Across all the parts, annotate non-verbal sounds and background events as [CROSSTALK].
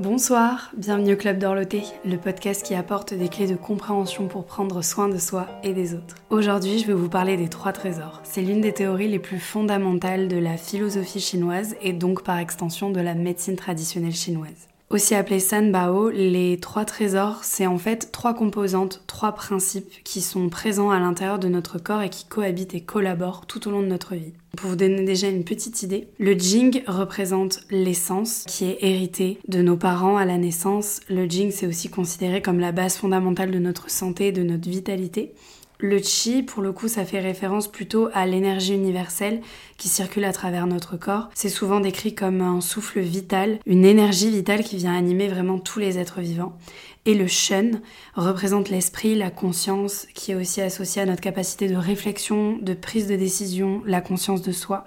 Bonsoir, bienvenue au Club d'Orloté, le podcast qui apporte des clés de compréhension pour prendre soin de soi et des autres. Aujourd'hui, je vais vous parler des trois trésors. C'est l'une des théories les plus fondamentales de la philosophie chinoise et donc par extension de la médecine traditionnelle chinoise. Aussi appelé San Bao, les trois trésors, c'est en fait trois composantes, trois principes qui sont présents à l'intérieur de notre corps et qui cohabitent et collaborent tout au long de notre vie. Pour vous donner déjà une petite idée, le Jing représente l'essence qui est héritée de nos parents à la naissance. Le Jing, c'est aussi considéré comme la base fondamentale de notre santé, de notre vitalité. Le chi, pour le coup, ça fait référence plutôt à l'énergie universelle qui circule à travers notre corps. C'est souvent décrit comme un souffle vital, une énergie vitale qui vient animer vraiment tous les êtres vivants. Et le shen représente l'esprit, la conscience, qui est aussi associée à notre capacité de réflexion, de prise de décision, la conscience de soi.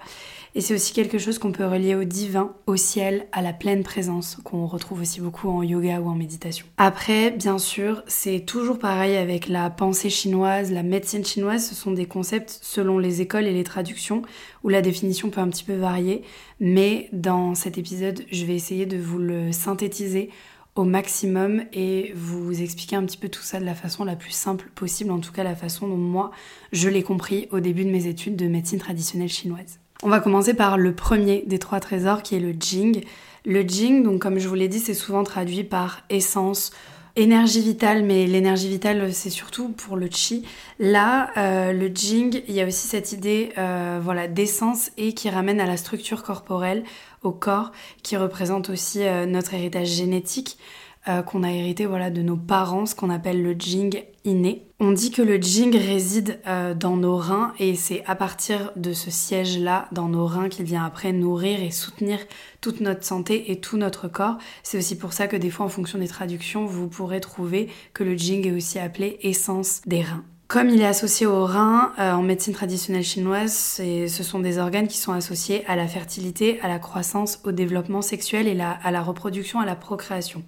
Et c'est aussi quelque chose qu'on peut relier au divin, au ciel, à la pleine présence, qu'on retrouve aussi beaucoup en yoga ou en méditation. Après, bien sûr, c'est toujours pareil avec la pensée chinoise, la médecine chinoise, ce sont des concepts selon les écoles et les traductions, où la définition peut un petit peu varier, mais dans cet épisode, je vais essayer de vous le synthétiser au maximum et vous expliquer un petit peu tout ça de la façon la plus simple possible, en tout cas la façon dont moi je l'ai compris au début de mes études de médecine traditionnelle chinoise. On va commencer par le premier des trois trésors qui est le Jing. Le Jing, donc comme je vous l'ai dit, c'est souvent traduit par essence, énergie vitale, mais l'énergie vitale c'est surtout pour le Qi. Là, euh, le Jing, il y a aussi cette idée euh, voilà, d'essence et qui ramène à la structure corporelle, au corps, qui représente aussi euh, notre héritage génétique. Euh, qu'on a hérité voilà, de nos parents, ce qu'on appelle le jing inné. On dit que le jing réside euh, dans nos reins et c'est à partir de ce siège-là dans nos reins qu'il vient après nourrir et soutenir toute notre santé et tout notre corps. C'est aussi pour ça que des fois en fonction des traductions, vous pourrez trouver que le jing est aussi appelé essence des reins. Comme il est associé au rein, euh, en médecine traditionnelle chinoise, ce sont des organes qui sont associés à la fertilité, à la croissance, au développement sexuel et à la reproduction, à la procréation.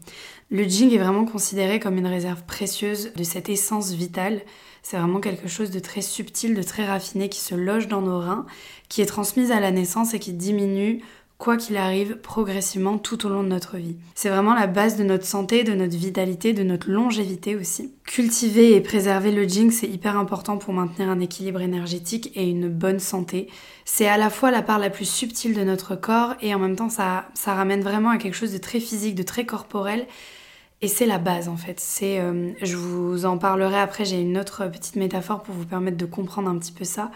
Le Jing est vraiment considéré comme une réserve précieuse de cette essence vitale. C'est vraiment quelque chose de très subtil, de très raffiné qui se loge dans nos reins, qui est transmise à la naissance et qui diminue quoi qu'il arrive, progressivement tout au long de notre vie. C'est vraiment la base de notre santé, de notre vitalité, de notre longévité aussi. Cultiver et préserver le jing, c'est hyper important pour maintenir un équilibre énergétique et une bonne santé. C'est à la fois la part la plus subtile de notre corps et en même temps ça, ça ramène vraiment à quelque chose de très physique, de très corporel. Et c'est la base en fait. C'est, euh, je vous en parlerai après. J'ai une autre petite métaphore pour vous permettre de comprendre un petit peu ça.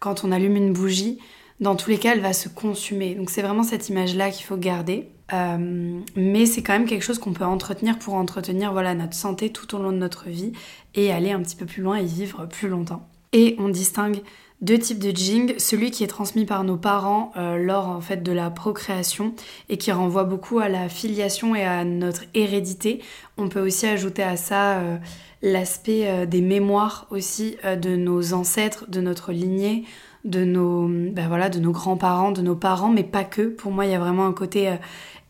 Quand on allume une bougie, dans tous les cas, elle va se consumer. Donc c'est vraiment cette image-là qu'il faut garder. Euh, mais c'est quand même quelque chose qu'on peut entretenir pour entretenir voilà, notre santé tout au long de notre vie et aller un petit peu plus loin et vivre plus longtemps. Et on distingue deux types de jing, celui qui est transmis par nos parents euh, lors en fait de la procréation et qui renvoie beaucoup à la filiation et à notre hérédité. On peut aussi ajouter à ça euh, l'aspect des mémoires aussi de nos ancêtres, de notre lignée, de nos, ben voilà, nos grands-parents, de nos parents, mais pas que. Pour moi, il y a vraiment un côté euh,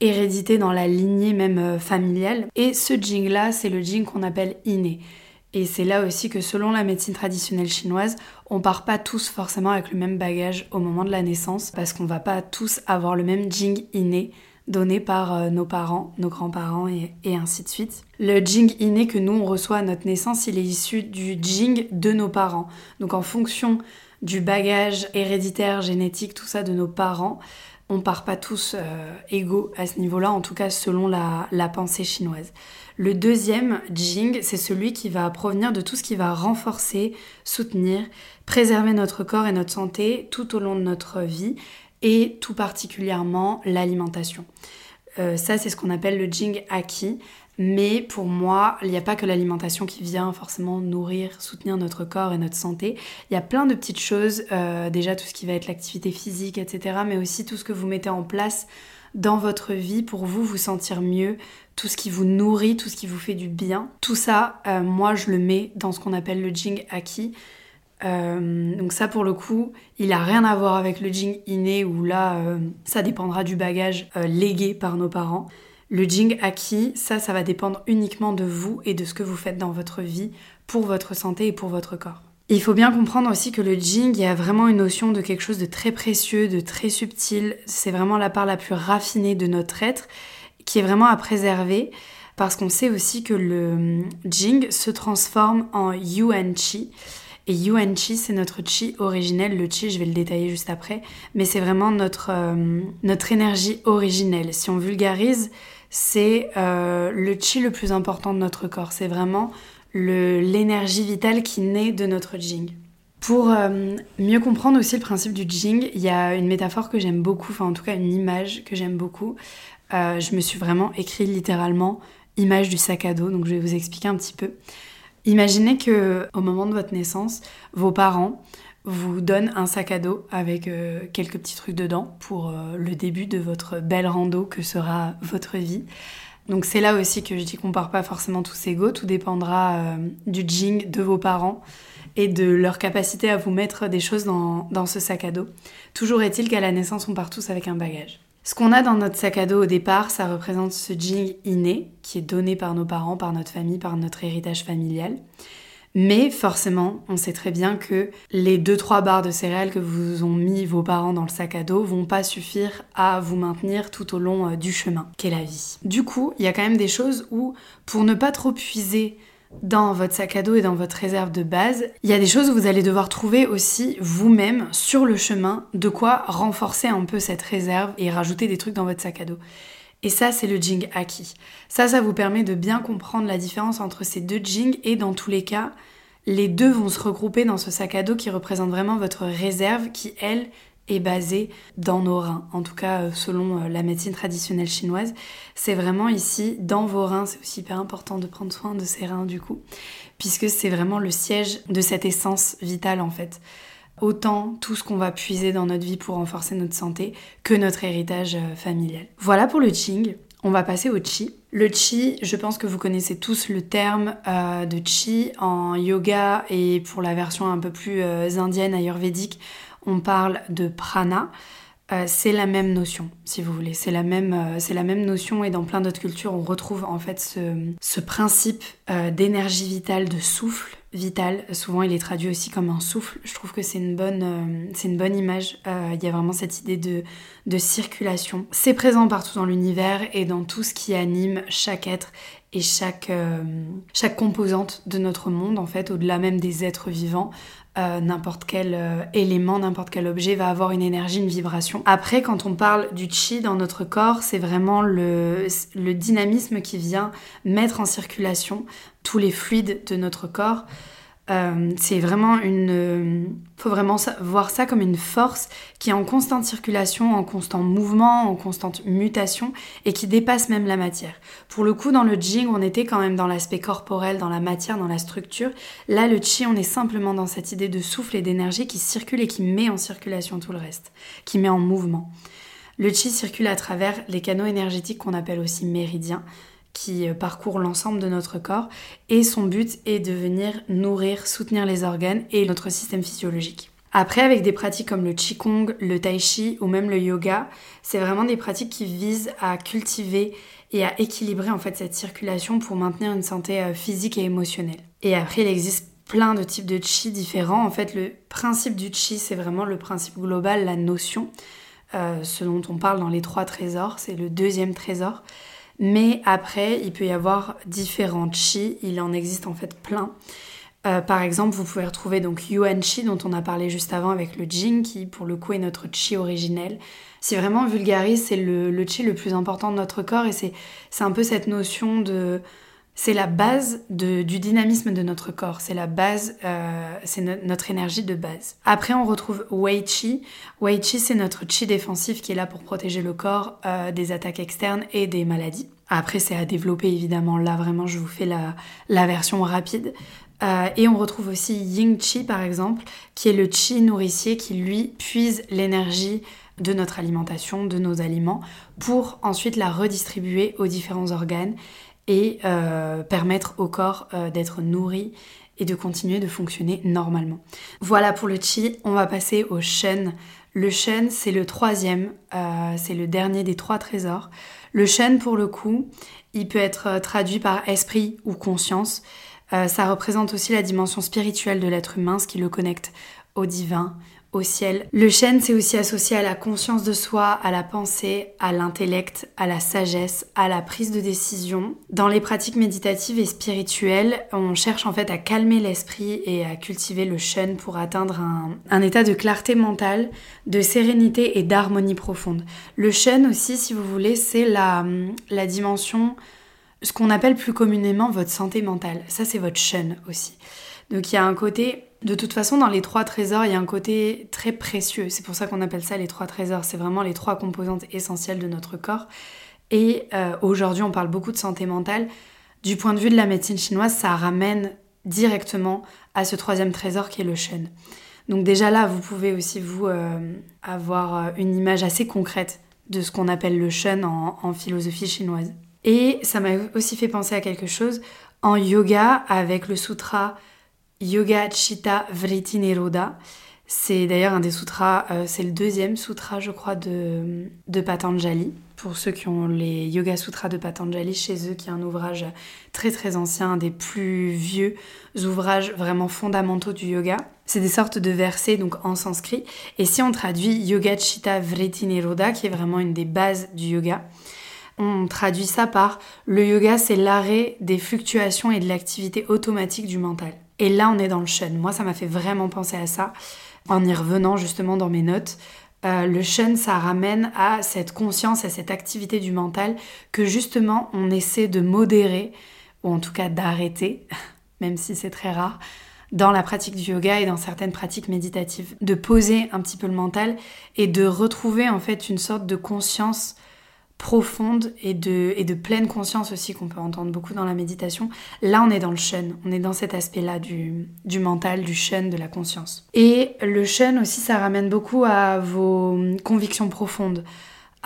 hérédité dans la lignée même euh, familiale. Et ce jing-là, c'est le jing qu'on appelle inné. Et c'est là aussi que selon la médecine traditionnelle chinoise, on part pas tous forcément avec le même bagage au moment de la naissance, parce qu'on va pas tous avoir le même jing inné donné par euh, nos parents, nos grands-parents et, et, ainsi de suite. Le jing inné que nous on reçoit à notre naissance, il est issu du jing de nos parents. Donc en fonction du bagage héréditaire, génétique, tout ça de nos parents. On part pas tous euh, égaux à ce niveau-là, en tout cas selon la, pensée chinoise. Le deuxième, Jing, c'est celui qui va provenir de tout ce qui va renforcer, soutenir, préserver notre corps et notre santé tout au long de notre vie, et tout particulièrement l'alimentation. Euh, ça, c'est ce qu'on appelle le Jing acquis. Mais pour moi, il n'y a pas que l'alimentation qui vient forcément nourrir, soutenir notre corps et notre santé. Il y a plein de petites choses, euh, déjà tout ce qui va être l'activité physique, etc. Mais aussi tout ce que vous mettez en place dans votre vie pour vous vous sentir mieux, tout ce qui vous nourrit, tout ce qui vous fait du bien. Tout ça, euh, moi, je le mets dans ce qu'on appelle le Jing Aki. Euh, donc ça pour le coup, il a rien à voir avec le Jing inné où là, ça dépendra du bagage légué par nos parents. Le Jing acquis, ça, ça va dépendre uniquement de vous et de ce que vous faites dans votre vie pour votre santé et pour votre corps. Il faut bien comprendre aussi que le Jing, il y a vraiment une notion de quelque chose de très précieux, de très subtil. C'est vraiment la part la plus raffinée de notre être qui est vraiment à préserver parce qu'on sait aussi que le Jing se transforme en Yuan Chi. Et Yuan Chi, c'est notre chi originel. Le chi, je vais le détailler juste après, mais c'est vraiment notre, euh, notre énergie originelle. Si on vulgarise, c'est euh, le chi le plus important de notre corps. C'est vraiment l'énergie vitale qui naît de notre Jing. Pour euh, mieux comprendre aussi le principe du Jing, il y a une métaphore que j'aime beaucoup, enfin en tout cas une image que j'aime beaucoup. je me suis vraiment écrit littéralement image du sac à dos, donc je vais vous expliquer un petit peu. Imaginez que au moment de votre naissance, vos parents vous donnent un sac à dos avec euh, quelques petits trucs dedans pour euh, le début de votre belle rando que sera votre vie. Donc c'est là aussi que je dis qu'on part pas forcément tous égaux, tout dépendra euh, du jing de vos parents et de leur capacité à vous mettre des choses dans, dans ce sac à dos. Toujours est-il qu'à la naissance, on part tous avec un bagage. Ce qu'on a dans notre sac à dos au départ, ça représente ce jean inné qui est donné par nos parents, par notre famille, par notre héritage familial. Mais forcément, on sait très bien que les 2-3 barres de céréales que vous ont mis vos parents dans le sac à dos vont pas suffire à vous maintenir tout au long euh, du chemin qu'est la vie. Du coup, il y a quand même des choses où, pour ne pas trop puiser dans votre sac à dos et dans votre réserve de base, il y a des choses où vous allez devoir trouver aussi vous-même sur le chemin de quoi renforcer un peu cette réserve et rajouter des trucs dans votre sac à dos. Et ça, c'est le jing acquis. Ça, ça vous permet de bien comprendre la différence entre ces deux jings et dans tous les cas, les deux vont se regrouper dans ce sac à dos qui représente vraiment votre réserve qui, elle, est basée dans nos reins. En tout cas, euh, selon euh, la médecine traditionnelle chinoise, c'est vraiment ici, dans vos reins. C'est aussi hyper important de prendre soin de ces reins du coup, puisque c'est vraiment le siège de cette essence vitale en fait. Autant tout ce qu'on va puiser dans notre vie pour renforcer notre santé que notre héritage euh, familial. Voilà pour le Qing. On va passer au Qi. Le Qi, je pense que vous connaissez tous le terme de Qi en yoga et pour la version un peu plus indienne, ayurvédique, on parle de prana. Euh, c'est la même notion, si vous voulez. C'est la même, euh, la même notion et dans plein d'autres cultures, on retrouve en fait ce, principe euh, d'énergie vitale, de souffle vital. Souvent, il est traduit aussi comme un souffle. Je trouve que c'est une bonne, image. Il y a vraiment cette idée de, de circulation. C'est présent partout dans l'univers et dans tout ce qui anime chaque être et chaque, chaque composante de notre monde, en fait, au-delà même des êtres vivants. Euh, n'importe quel euh, élément, n'importe quel objet va avoir une énergie, une vibration. Après, quand on parle du chi dans notre corps, c'est vraiment le, dynamisme qui vient mettre en circulation tous les fluides de notre corps. Euh, c'est vraiment une. Faut vraiment voir ça comme une force qui est en constante circulation, en constant mouvement, en constante mutation et qui dépasse même la matière. Pour le coup, dans le Jing, on était quand même dans l'aspect corporel, dans la matière, dans la structure. Là, le Chi, on est simplement dans cette idée de souffle et d'énergie qui circule et qui met en circulation tout le reste, qui met en mouvement. Le Chi circule à travers les canaux énergétiques qu'on appelle aussi méridiens qui euh, parcourt l'ensemble de notre corps et son but est de venir nourrir, soutenir les organes et notre système physiologique. Après, avec des pratiques comme le Qigong, le Tai Chi ou même le yoga, c'est vraiment des pratiques qui visent à cultiver et à équilibrer en fait cette circulation pour maintenir une santé euh, physique et émotionnelle. Et après, il existe plein de types de chi différents. En fait, le principe du chi, c'est vraiment le principe global, la notion, euh, ce dont on parle dans les trois trésors. C'est le deuxième trésor. Mais après, il peut y avoir différents chi, il en existe en fait plein. Euh, par exemple, vous pouvez retrouver donc Yuan Chi dont on a parlé juste avant avec le Jing qui pour le coup est notre chi originel. Si vraiment vulgarise, c'est le, chi le plus important de notre corps et c'est un peu cette notion de c'est la base du dynamisme de notre corps, c'est la base, euh, c'est notre énergie de base. Après, on retrouve Wei Chi. Wei Chi, c'est notre chi défensif qui est là pour protéger le corps euh, des attaques externes et des maladies. Après, c'est à développer évidemment. Là, vraiment, je vous fais la, version rapide. Euh, et on retrouve aussi Ying Chi, par exemple, qui est le chi nourricier qui, lui, puise l'énergie de notre alimentation, de nos aliments, pour ensuite la redistribuer aux différents organes et euh, permettre au corps euh, d'être nourri et de continuer de fonctionner normalement. Voilà pour le chi, on va passer au shen. Le shen, c'est le troisième, euh, c'est le dernier des trois trésors. Le shen, pour le coup, il peut être traduit par esprit ou conscience. ça représente aussi la dimension spirituelle de l'être humain, ce qui le connecte au divin, ciel. Le chêne, c'est aussi associé à la conscience de soi, à la pensée, à l'intellect, à la sagesse, à la prise de décision. Dans les pratiques méditatives et spirituelles, on cherche en fait à calmer l'esprit et à cultiver le chêne pour atteindre un, état de clarté mentale, de sérénité et d'harmonie profonde. Le chêne aussi, si vous voulez, c'est la, la dimension, ce qu'on appelle plus communément votre santé mentale. Ça, c'est votre chêne aussi. Donc il y a un côté, de toute façon, dans les trois trésors, il y a un côté très précieux. C'est pour ça qu'on appelle ça les trois trésors. C'est vraiment les trois composantes essentielles de notre corps. Et euh, aujourd'hui, on parle beaucoup de santé mentale. Du point de vue de la médecine chinoise, ça ramène directement à ce troisième trésor qui est le chêne. Donc déjà là, vous pouvez aussi vous euh, avoir euh, une image assez concrète de ce qu'on appelle le en, en philosophie chinoise. Et ça m'a aussi fait penser à quelque chose en yoga avec le sutra Yoga Chitta Vritti Nirodha. C'est d'ailleurs un des sutras, euh, c'est le deuxième sutra, je crois, de, Patanjali. Pour ceux qui ont les Yoga Sutras de Patanjali chez eux, qui est un ouvrage très très ancien, un des plus vieux ouvrages vraiment fondamentaux du yoga. C'est des sortes de versets donc en sanskrit. Et si on traduit Yoga Chitta Vritti Nirodha, qui est vraiment une des bases du yoga, on traduit ça par le yoga, c'est l'arrêt des fluctuations et de l'activité automatique du mental. Et là, on est dans le shun. Moi, ça m'a fait vraiment penser à ça en y revenant justement dans mes notes. Euh, le shun, ça ramène à cette conscience, à cette activité du mental que justement on essaie de modérer, ou en tout cas d'arrêter, [LAUGHS] même si c'est très rare, dans la pratique du yoga et dans certaines pratiques méditatives. De poser un petit peu le mental et de retrouver en fait une sorte de conscience profonde et de, et de pleine conscience aussi qu'on peut entendre beaucoup dans la méditation. Là, on est dans le shun, on est dans cet aspect-là du, du mental, du shun, de la conscience. Et le shun aussi, ça ramène beaucoup à vos convictions profondes,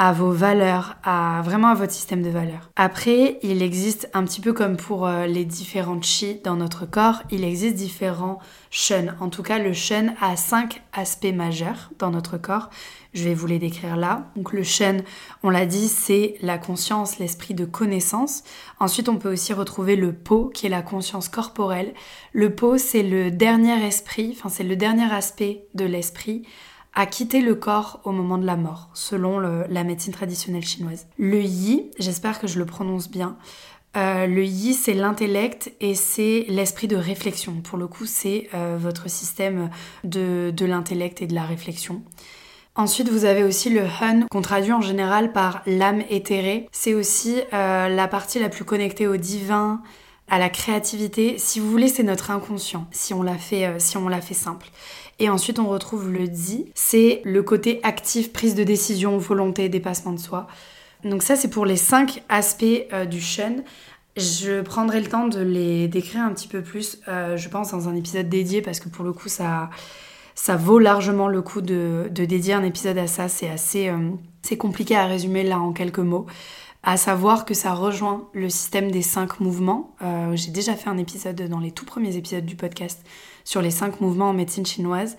à vos valeurs, à vraiment à votre système de valeurs. Après, il existe un petit peu comme pour euh, les différents chi dans notre corps, il existe différents shun. En tout cas, le shun a cinq aspects majeurs dans notre corps. Je vais vous les décrire là. Donc le shun, on l'a dit, c'est la conscience, l'esprit de connaissance. Ensuite, on peut aussi retrouver le po, qui est la conscience corporelle. Le po, c'est le dernier esprit, enfin c'est le dernier aspect de l'esprit à quitter le corps au moment de la mort, selon la médecine traditionnelle chinoise. Le yi, j'espère que je le prononce bien, euh, le yi, c'est l'intellect et c'est l'esprit de réflexion. Pour le coup, c'est euh, votre système de, l'intellect et de la réflexion. Ensuite, vous avez aussi le hun, qu'on traduit en général par l'âme éthérée. C'est aussi euh, la partie la plus connectée au divin, à la créativité. Si vous voulez, c'est notre inconscient, si on l'a fait simple. Et ensuite, on retrouve le di, c'est le côté actif, prise de décision, volonté, dépassement de soi. Donc ça, c'est pour les cinq aspects euh, du Shun. Je prendrai le temps de les décrire un petit peu plus, euh, je pense, dans un épisode dédié, parce que pour le coup, ça, ça vaut largement le coup de, dédier un épisode à ça. C'est assez euh, c'est compliqué à résumer là en quelques mots. À savoir que ça rejoint le système des cinq mouvements. J'ai déjà fait un épisode dans les tout premiers épisodes du podcast sur les cinq mouvements en médecine chinoise.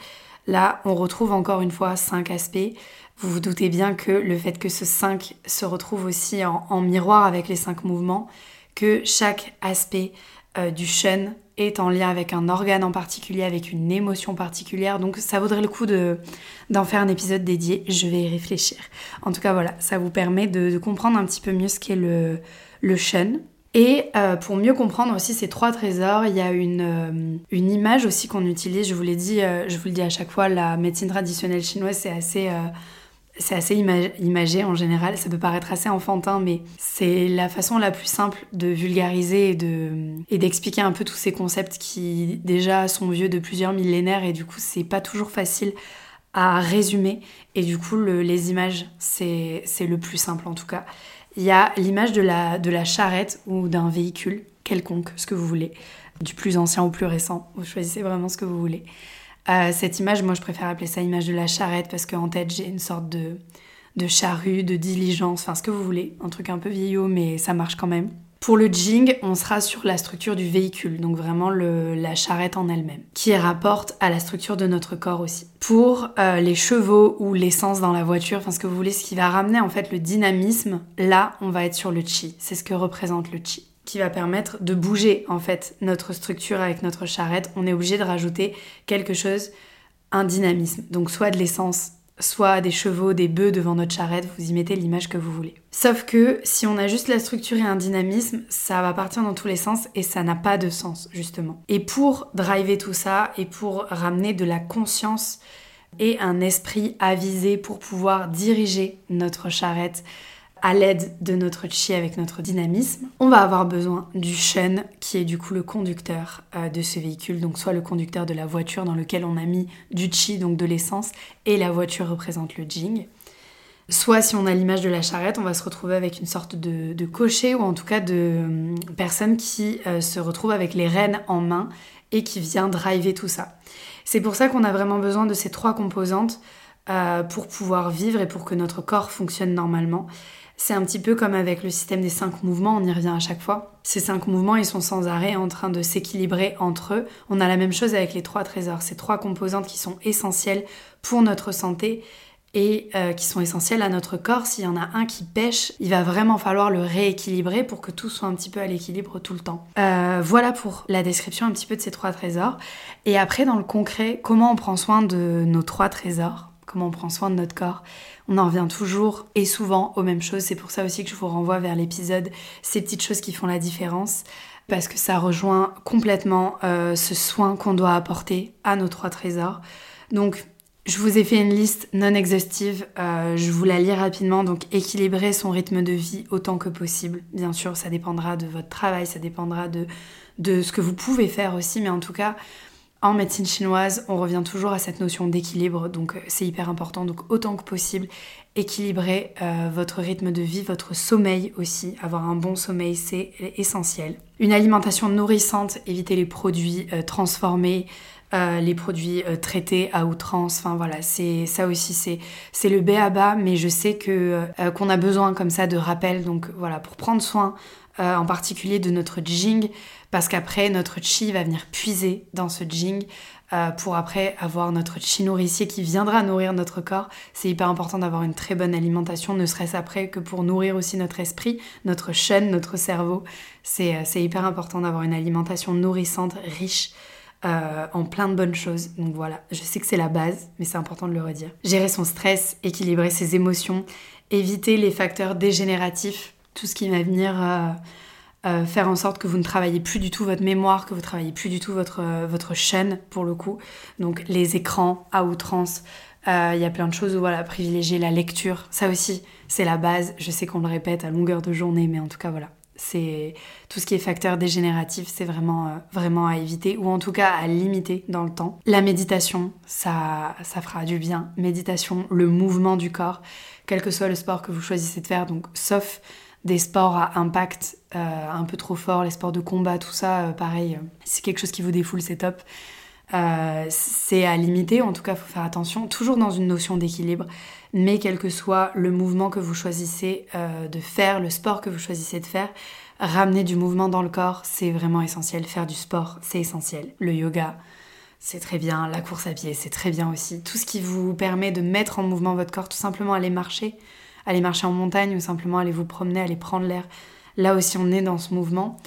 Là, on retrouve encore une fois cinq aspects. Vous vous doutez bien que le fait que ce 5 se retrouve aussi en, miroir avec les cinq mouvements, que chaque aspect euh, du Shen est en lien avec un organe en particulier, avec une émotion particulière. Donc ça vaudrait le coup d'en faire un épisode dédié. Je vais y réfléchir. En tout cas, voilà, ça vous permet de, comprendre un petit peu mieux ce qu'est le, le Shen. Et euh, pour mieux comprendre aussi ces trois trésors, il y a une, euh, une image aussi qu'on utilise. Je vous l'ai dit, euh, je vous le dis à chaque fois, la médecine traditionnelle chinoise, c'est assez, c'est assez imagé en général. Ça peut paraître assez enfantin, mais c'est la façon la plus simple de vulgariser et, de, et d'expliquer un peu tous ces concepts qui déjà sont vieux de plusieurs millénaires et du coup, c'est pas toujours facile à résumer. Et du coup, les images, c'est le plus simple en tout cas. Il y a l'image de la, charrette ou d'un véhicule quelconque, ce que vous voulez, du plus ancien au plus récent. Vous choisissez vraiment ce que vous voulez. Euh, cette image, moi je préfère appeler ça image de la charrette parce qu'en tête j'ai une sorte de, de charrue, de diligence, enfin ce que vous voulez. Un truc un peu vieillot mais ça marche quand même. Pour le jing, on sera sur la structure du véhicule, donc vraiment la charrette en elle-même, qui rapporte à la structure de notre corps aussi. Pour euh, les chevaux ou l'essence dans la voiture, enfin ce que vous voulez, ce qui va ramener en fait le dynamisme, là on va être sur le chi. C'est ce que représente le chi qui va permettre de bouger en fait notre structure avec notre charrette. On est obligé de rajouter quelque chose un dynamisme. Donc soit de l'essence, soit des chevaux, des bœufs devant notre charrette, vous y mettez l'image que vous voulez. Sauf que si on a juste la structure et un dynamisme, ça va partir dans tous les sens et ça n'a pas de sens justement. Et pour driver tout ça et pour ramener de la conscience et un esprit avisé pour pouvoir diriger notre charrette à l'aide de notre chi avec notre dynamisme, on va avoir besoin du shen qui est du coup le conducteur euh, de ce véhicule, donc soit le conducteur de la voiture dans lequel on a mis du chi, donc de l'essence, et la voiture représente le jing. Soit si on a l'image de la charrette, on va se retrouver avec une sorte de, cocher ou en tout cas de hum, personne qui euh, se retrouve avec les rênes en main et qui vient driver tout ça. C'est pour ça qu'on a vraiment besoin de ces trois composantes euh, pour pouvoir vivre et pour que notre corps fonctionne normalement. C'est un petit peu comme avec le système des cinq mouvements, on y revient à chaque fois. Ces cinq mouvements, ils sont sans arrêt en train de s'équilibrer entre eux. On a la même chose avec les trois trésors, ces trois composantes qui sont essentielles pour notre santé et euh, qui sont essentielles à notre corps. S'il y en a un qui pêche, il va vraiment falloir le rééquilibrer pour que tout soit un petit peu à l'équilibre tout le temps. Euh, voilà pour la description un petit peu de ces trois trésors. Et après, dans le concret, comment on prend soin de nos trois trésors? Comment on prend soin de notre corps. On en revient toujours et souvent aux mêmes choses. C'est pour ça aussi que je vous renvoie vers l'épisode Ces petites choses qui font la différence. Parce que ça rejoint complètement euh, ce soin qu'on doit apporter à nos trois trésors. Donc, je vous ai fait une liste non exhaustive, euh, je vous la lis rapidement. Donc, équilibrer son rythme de vie autant que possible. Bien sûr, ça dépendra de votre travail, ça dépendra de, de ce que vous pouvez faire aussi, mais en tout cas, en médecine chinoise, on revient toujours à cette notion d'équilibre, donc euh, c'est hyper important. Donc autant que possible, équilibrer euh, votre rythme de vie, votre sommeil aussi. Avoir un bon sommeil, c'est essentiel. Une alimentation nourrissante, éviter les produits euh, transformés, les produits traités à outrance. Enfin voilà, c'est ça aussi, c'est le B à bas, mais je sais que qu'on a besoin comme ça de rappel. Donc voilà, pour prendre soin en particulier de notre jing parce qu'après notre chi va venir puiser dans ce jing euh, pour après avoir notre chi nourricier qui viendra nourrir notre corps. C'est hyper important d'avoir une très bonne alimentation, ne serait-ce après que pour nourrir aussi notre esprit, notre chaîne, notre cerveau. C'est euh, hyper important d'avoir une alimentation nourrissante, riche. Euh, en plein de bonnes choses. Donc voilà, je sais que c'est la base, mais c'est important de le redire. Gérer son stress, équilibrer ses émotions, éviter les facteurs dégénératifs, tout ce qui va venir euh, faire en sorte que vous ne travaillez plus du tout votre mémoire, que vous travaillez plus du tout votre, euh, votre chaîne pour le coup. Donc les écrans à outrance, euh, il y a plein de choses où voilà, privilégier la lecture, ça aussi c'est la base. Je sais qu'on le répète à longueur de journée, mais en tout cas voilà. C'est tout ce qui est facteur dégénératif, c'est vraiment vraiment à éviter ou en tout cas à limiter dans le temps. La méditation, ça ça fera du bien. Méditation, le mouvement du corps, quel que soit le sport que vous choisissez de faire, donc sauf des sports à impact euh, un peu trop fort, les sports de combat, tout ça, euh, pareil, euh, c'est quelque chose qui vous défoule, c'est top. c'est à limiter, en tout cas, il faut faire attention, toujours dans une notion d'équilibre, mais quel que soit le mouvement que vous choisissez de faire, le sport que vous choisissez de faire, ramener du mouvement dans le corps, c'est vraiment essentiel. Faire du sport, c'est essentiel. Le yoga, c'est très bien. La course à pied, c'est très bien aussi. Tout ce qui vous permet de mettre en mouvement votre corps, tout simplement aller marcher, aller marcher en montagne ou simplement aller vous promener, aller prendre l'air. Là aussi, on est dans ce mouvement.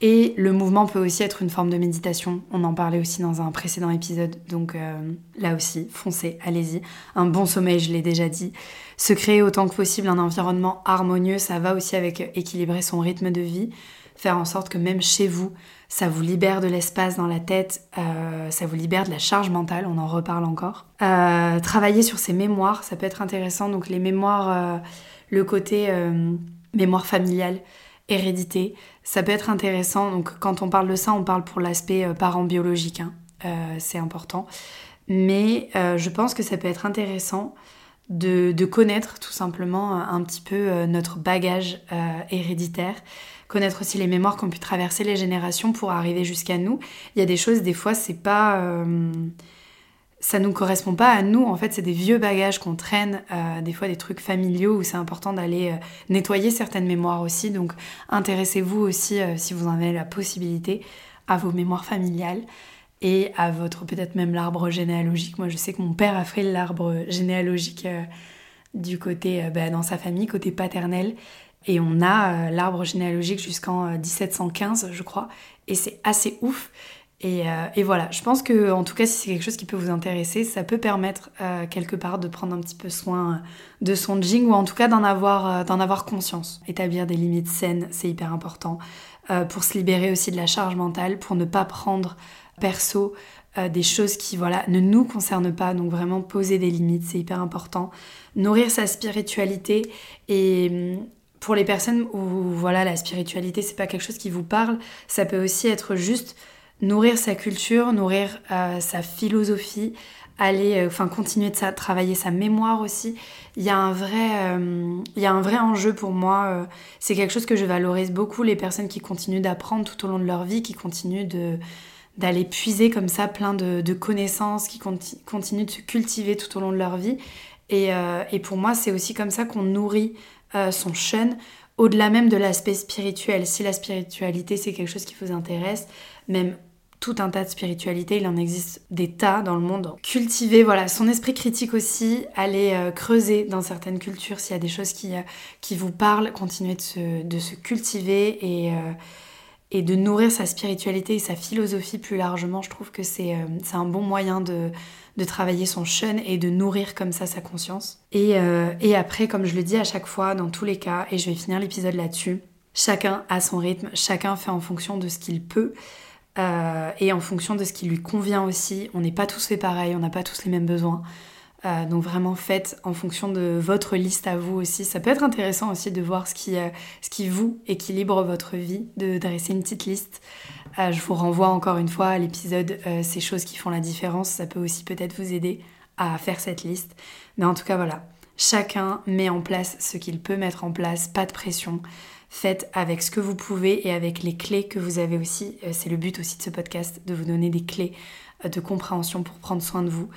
Et le mouvement peut aussi être une forme de méditation. On en parlait aussi dans un précédent épisode. Donc euh, là aussi, foncez, allez-y. Un bon sommeil, je l'ai déjà dit. Se créer autant que possible un environnement harmonieux, ça va aussi avec équilibrer son rythme de vie. Faire en sorte que même chez vous, ça vous libère de l'espace dans la tête, euh, ça vous libère de la charge mentale, on en reparle encore. Euh, travailler sur ses mémoires, ça peut être intéressant. Donc les mémoires, euh, le côté mémoire familiale, hérédité, ça peut être intéressant. Donc quand on parle de ça, on parle pour l'aspect parent biologique, hein. c'est important. Mais je pense que ça peut être intéressant de, de connaître tout simplement un petit peu notre bagage héréditaire connaître aussi les mémoires qui ont pu traverser les générations pour arriver jusqu'à nous. Il y a des choses, des fois, c'est pas. Euh, ça nous correspond pas à nous. En fait, c'est des vieux bagages qu'on traîne, euh, des fois des trucs familiaux où c'est important d'aller euh, nettoyer certaines mémoires aussi. Donc, intéressez-vous aussi, si vous en avez la possibilité, à vos mémoires familiales et à votre peut-être même l'arbre généalogique. Moi, je sais que mon père a fait l'arbre généalogique du côté bah, dans sa famille, côté paternel. Et on a euh, l'arbre généalogique jusqu'en 1715, euh, je crois. Et c'est assez ouf. Euh, et, voilà, je pense que en tout cas, si c'est quelque chose qui peut vous intéresser, ça peut permettre quelque part de prendre un petit peu soin de son jing ou en tout cas d'en avoir, d'en avoir conscience. Établir des limites saines, c'est hyper important pour se libérer aussi de la charge mentale, pour ne pas prendre perso des choses qui voilà ne nous concernent pas. Donc vraiment poser des limites, c'est hyper important. Nourrir sa spiritualité et hum, pour les personnes où voilà la spiritualité c'est pas quelque chose qui vous parle, ça peut aussi être juste nourrir sa culture, nourrir euh, sa philosophie, aller, euh, enfin continuer de travailler sa mémoire aussi. Il y a un vrai, euh, il y a un vrai enjeu pour moi. c'est quelque chose que je valorise beaucoup les personnes qui continuent d'apprendre tout au long de leur vie, qui continuent de d'aller puiser comme ça plein de, connaissances, qui continuent de se cultiver tout au long de leur vie. Et, et pour moi, c'est aussi comme ça qu'on nourrit son shun, au-delà même de l'aspect spirituel. Si la spiritualité, c'est quelque chose qui vous intéresse, même tout un tas de spiritualités, il en existe des tas dans le monde. Cultiver voilà, son esprit critique aussi, aller euh, creuser dans certaines cultures s'il y a des choses qui, euh, vous parlent, continuer de se, de se cultiver euh, et de nourrir sa spiritualité et sa philosophie plus largement. Je trouve que c'est un bon moyen de, de travailler son shun et de nourrir comme ça sa conscience. Et, et après, comme je le dis à chaque fois, dans tous les cas, et je vais finir l'épisode là-dessus, chacun a son rythme, chacun fait en fonction de ce qu'il peut. Euh, et en fonction de ce qui lui convient aussi. On n'est pas tous fait pareil, on n'a pas tous les mêmes besoins. Euh, donc vraiment faites en fonction de votre liste à vous aussi. Ça peut être intéressant aussi de voir ce qui, euh, ce qui vous équilibre votre vie, de dresser une petite liste. Je vous renvoie encore une fois à l'épisode Ces choses qui font la différence. Ça peut aussi peut-être vous aider à faire cette liste. Mais en tout cas voilà, chacun met en place ce qu'il peut mettre en place, pas de pression. Faites avec ce que vous pouvez et avec les clés que vous avez aussi. Euh, c'est le but aussi de ce podcast, de vous donner des clés euh, de compréhension pour prendre soin de vous.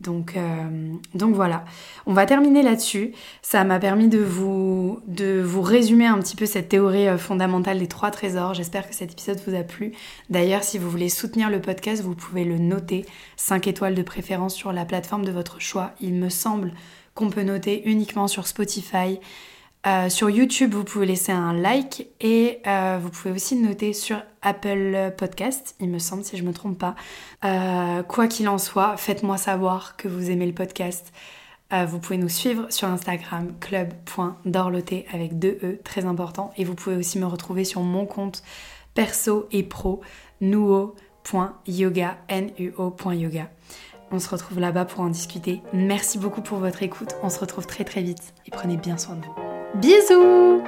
Donc, euh, donc voilà, on va terminer là-dessus. Ça m'a permis de vous, de vous résumer un petit peu cette théorie fondamentale des trois trésors. J'espère que cet épisode vous a plu. D'ailleurs, si vous voulez soutenir le podcast, vous pouvez le noter 5 étoiles de préférence sur la plateforme de votre choix. Il me semble qu'on peut noter uniquement sur Spotify. Euh, sur YouTube, vous pouvez laisser un like et euh, vous pouvez aussi noter sur Apple Podcast, il me semble, si je ne me trompe pas. Euh, quoi qu'il en soit, faites-moi savoir que vous aimez le podcast. vous pouvez nous suivre sur Instagram, club.dorloté avec deux E, très important. Et vous pouvez aussi me retrouver sur mon compte perso et pro, nuo.yoga, N-U-O.yoga. On se retrouve là-bas pour en discuter. Merci beaucoup pour votre écoute. On se retrouve très très vite et prenez bien soin de vous. Bisous